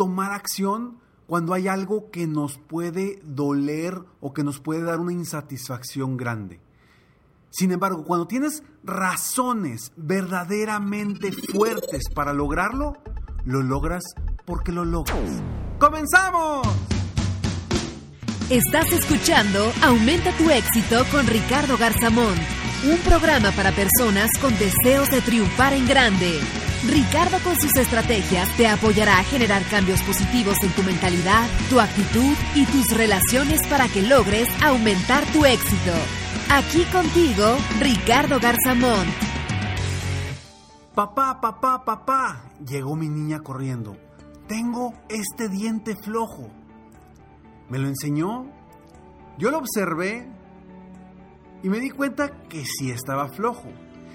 tomar acción cuando hay algo que nos puede doler o que nos puede dar una insatisfacción grande. Sin embargo, cuando tienes razones verdaderamente fuertes para lograrlo, lo logras porque lo logras. ¡Comenzamos! Estás escuchando Aumenta tu éxito con Ricardo Garzamón, un programa para personas con deseos de triunfar en grande. Ricardo con sus estrategias te apoyará a generar cambios positivos en tu mentalidad, tu actitud y tus relaciones para que logres aumentar tu éxito. Aquí contigo, Ricardo Garzamón. Papá, papá, papá, llegó mi niña corriendo. Tengo este diente flojo. Me lo enseñó, yo lo observé y me di cuenta que sí estaba flojo.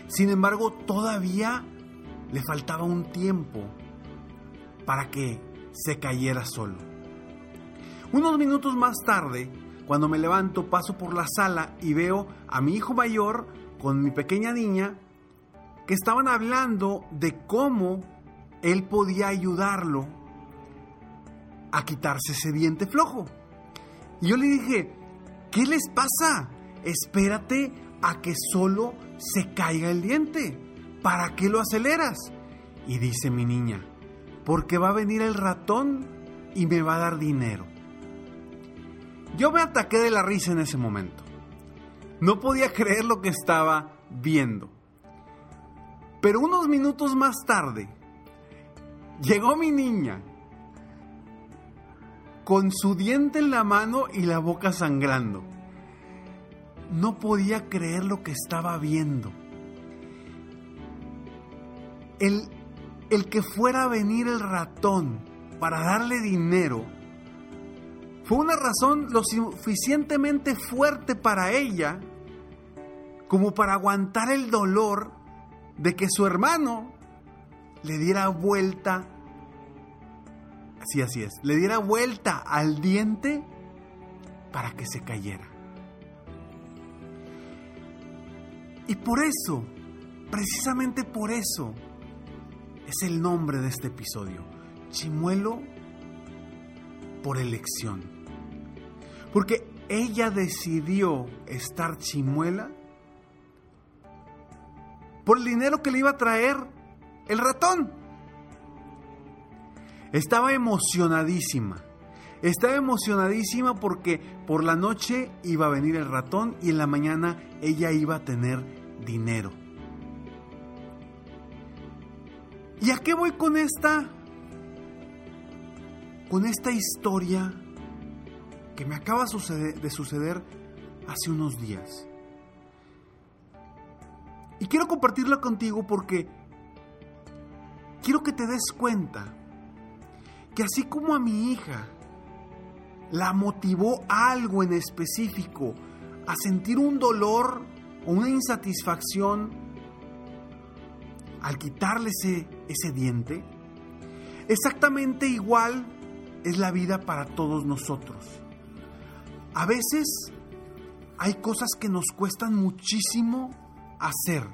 Sin embargo, todavía le faltaba un tiempo para que se cayera solo. Unos minutos más tarde, cuando me levanto, paso por la sala y veo a mi hijo mayor con mi pequeña niña que estaban hablando de cómo él podía ayudarlo a quitarse ese diente flojo. Y yo le dije, ¿qué les pasa? Espérate a que solo se caiga el diente. ¿Para qué lo aceleras? Y dice mi niña, porque va a venir el ratón y me va a dar dinero. Yo me ataqué de la risa en ese momento. No podía creer lo que estaba viendo. Pero unos minutos más tarde, llegó mi niña con su diente en la mano y la boca sangrando. No podía creer lo que estaba viendo. El, el que fuera a venir el ratón para darle dinero fue una razón lo suficientemente fuerte para ella como para aguantar el dolor de que su hermano le diera vuelta Sí, así es. Le diera vuelta al diente para que se cayera. Y por eso, precisamente por eso, es el nombre de este episodio. Chimuelo por elección. Porque ella decidió estar chimuela por el dinero que le iba a traer el ratón. Estaba emocionadísima. Estaba emocionadísima porque por la noche iba a venir el ratón y en la mañana ella iba a tener dinero. ¿Y a qué voy con esta? Con esta historia que me acaba de suceder hace unos días. Y quiero compartirla contigo porque quiero que te des cuenta que así como a mi hija la motivó algo en específico a sentir un dolor o una insatisfacción al quitarle ese, ese diente, exactamente igual es la vida para todos nosotros. A veces hay cosas que nos cuestan muchísimo hacer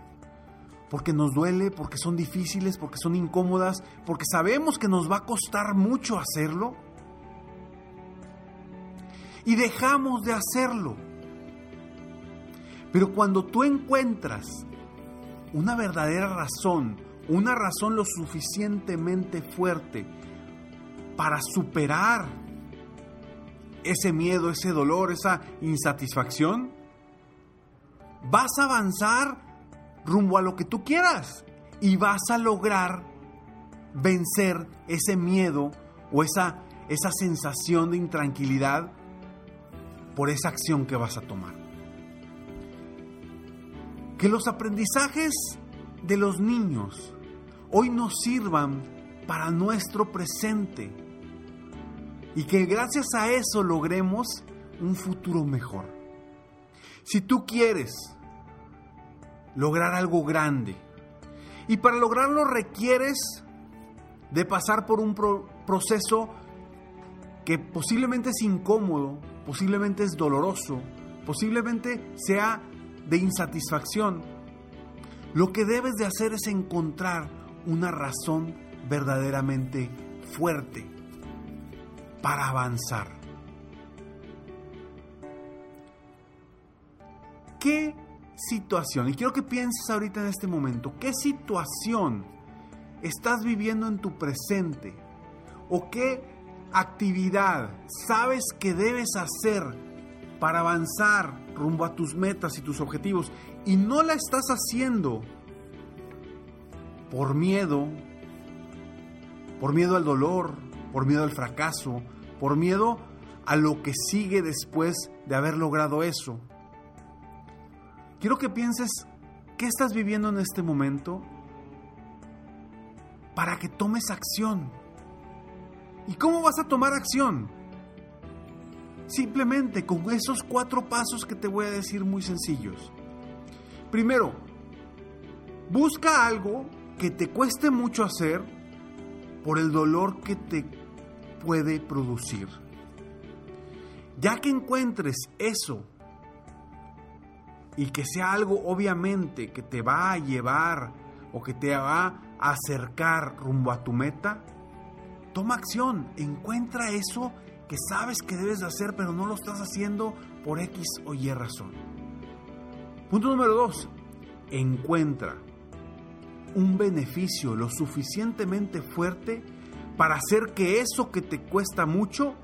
porque nos duele, porque son difíciles, porque son incómodas, porque sabemos que nos va a costar mucho hacerlo. Y dejamos de hacerlo. Pero cuando tú encuentras una verdadera razón, una razón lo suficientemente fuerte para superar ese miedo, ese dolor, esa insatisfacción, vas a avanzar rumbo a lo que tú quieras y vas a lograr vencer ese miedo o esa, esa sensación de intranquilidad por esa acción que vas a tomar. Que los aprendizajes de los niños hoy nos sirvan para nuestro presente y que gracias a eso logremos un futuro mejor. Si tú quieres lograr algo grande y para lograrlo requieres de pasar por un proceso que posiblemente es incómodo, posiblemente es doloroso, posiblemente sea de insatisfacción, lo que debes de hacer es encontrar una razón verdaderamente fuerte para avanzar. ¿Qué situación, y quiero que pienses ahorita en este momento, qué situación estás viviendo en tu presente o qué actividad sabes que debes hacer para avanzar rumbo a tus metas y tus objetivos y no la estás haciendo por miedo, por miedo al dolor, por miedo al fracaso, por miedo a lo que sigue después de haber logrado eso. Quiero que pienses qué estás viviendo en este momento para que tomes acción. ¿Y cómo vas a tomar acción? Simplemente con esos cuatro pasos que te voy a decir muy sencillos. Primero, busca algo que te cueste mucho hacer por el dolor que te puede producir. Ya que encuentres eso y que sea algo obviamente que te va a llevar o que te va a acercar rumbo a tu meta, toma acción, encuentra eso que sabes que debes de hacer pero no lo estás haciendo por X o Y razón. Punto número dos, encuentra un beneficio lo suficientemente fuerte para hacer que eso que te cuesta mucho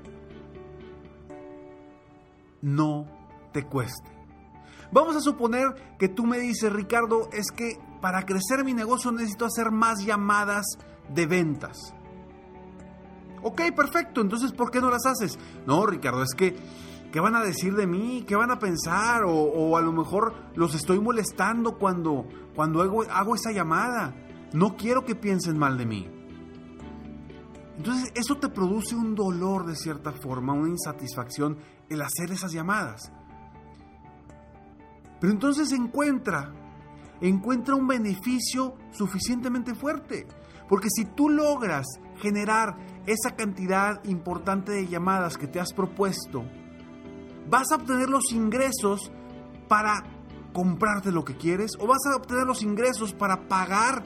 no te cueste. Vamos a suponer que tú me dices, Ricardo, es que para crecer mi negocio necesito hacer más llamadas de ventas. Ok, perfecto, entonces ¿por qué no las haces? No, Ricardo, es que, ¿qué van a decir de mí? ¿Qué van a pensar? O, a lo mejor los estoy molestando cuando, cuando hago, hago esa llamada. No quiero que piensen mal de mí. Entonces eso te produce un dolor de cierta forma, una insatisfacción el hacer esas llamadas. Pero entonces encuentra, encuentra un beneficio suficientemente fuerte. Porque si tú logras generar esa cantidad importante de llamadas que te has propuesto, vas a obtener los ingresos para comprarte lo que quieres o vas a obtener los ingresos para pagar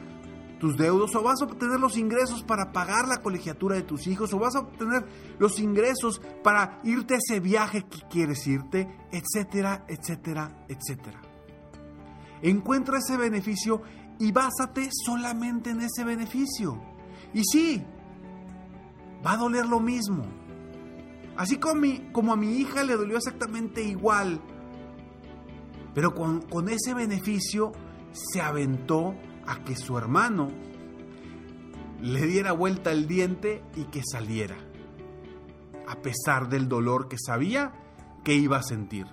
tus deudos o vas a obtener los ingresos para pagar la colegiatura de tus hijos o vas a obtener los ingresos para irte a ese viaje que quieres irte, etcétera, etcétera, etcétera. Encuentra ese beneficio y básate solamente en ese beneficio. Y sí, va a doler lo mismo. Así como, a mi hija le dolió exactamente igual, pero con, con ese beneficio se aventó a que su hermano le diera vuelta el diente y que saliera, a pesar del dolor que sabía que iba a sentir.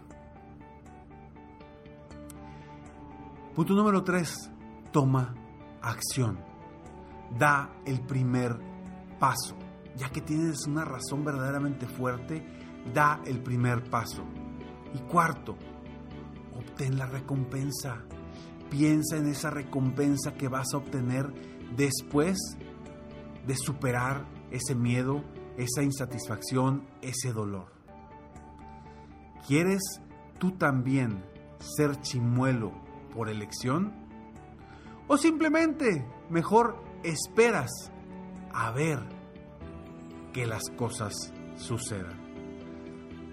Punto número 3. Toma acción. Da el primer paso. Ya que tienes una razón verdaderamente fuerte, da el primer paso. Y cuarto, obtén la recompensa. Piensa en esa recompensa que vas a obtener después de superar ese miedo, esa insatisfacción, ese dolor. ¿Quieres tú también ser chimuelo por elección? ¿O simplemente mejor esperas a ver que las cosas sucedan?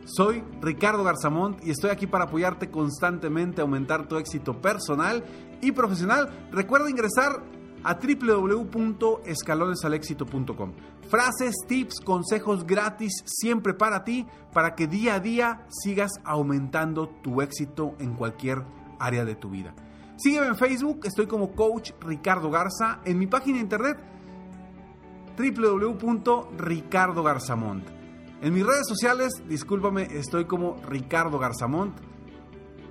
Soy Ricardo Garzamont y estoy aquí para apoyarte constantemente a aumentar tu éxito personal y profesional. Recuerda ingresar a www.escalonesalexito.com. Frases, tips, consejos gratis siempre para ti, para que día a día sigas aumentando tu éxito en cualquier área de tu vida. Sígueme en Facebook, estoy como Coach Ricardo Garza, en mi página de internet www.ricardogarzamont. En mis redes sociales, discúlpame, estoy como Ricardo Garzamont.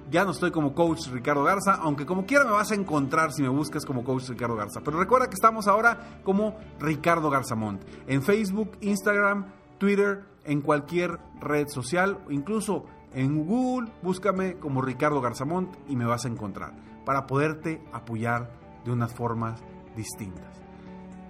Ya no estoy como Coach Ricardo Garza, aunque como quiera me vas a encontrar si me buscas como Coach Ricardo Garza. Pero recuerda que estamos ahora como Ricardo Garzamont. En Facebook, Instagram, Twitter, en cualquier red social, incluso en Google, búscame como Ricardo Garzamont y me vas a encontrar para poderte apoyar de unas formas distintas.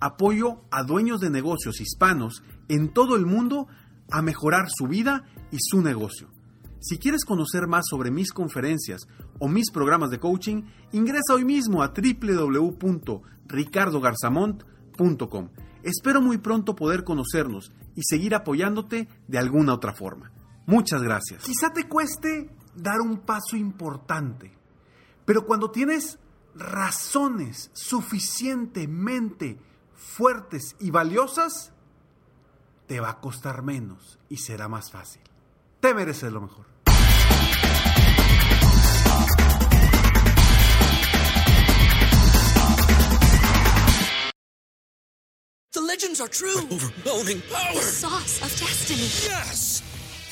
apoyo a dueños de negocios hispanos en todo el mundo a mejorar su vida y su negocio. Si quieres conocer más sobre mis conferencias o mis programas de coaching, ingresa hoy mismo a www.ricardogarzamont.com. Espero muy pronto poder conocernos y seguir apoyándote de alguna otra forma. Muchas gracias. Quizá te cueste dar un paso importante, pero cuando tienes razones suficientemente fuertes y valiosas, te va a costar menos y será más fácil. Te mereces lo mejor. The legends are true. Overwhelming power! The sauce of destiny. Yes!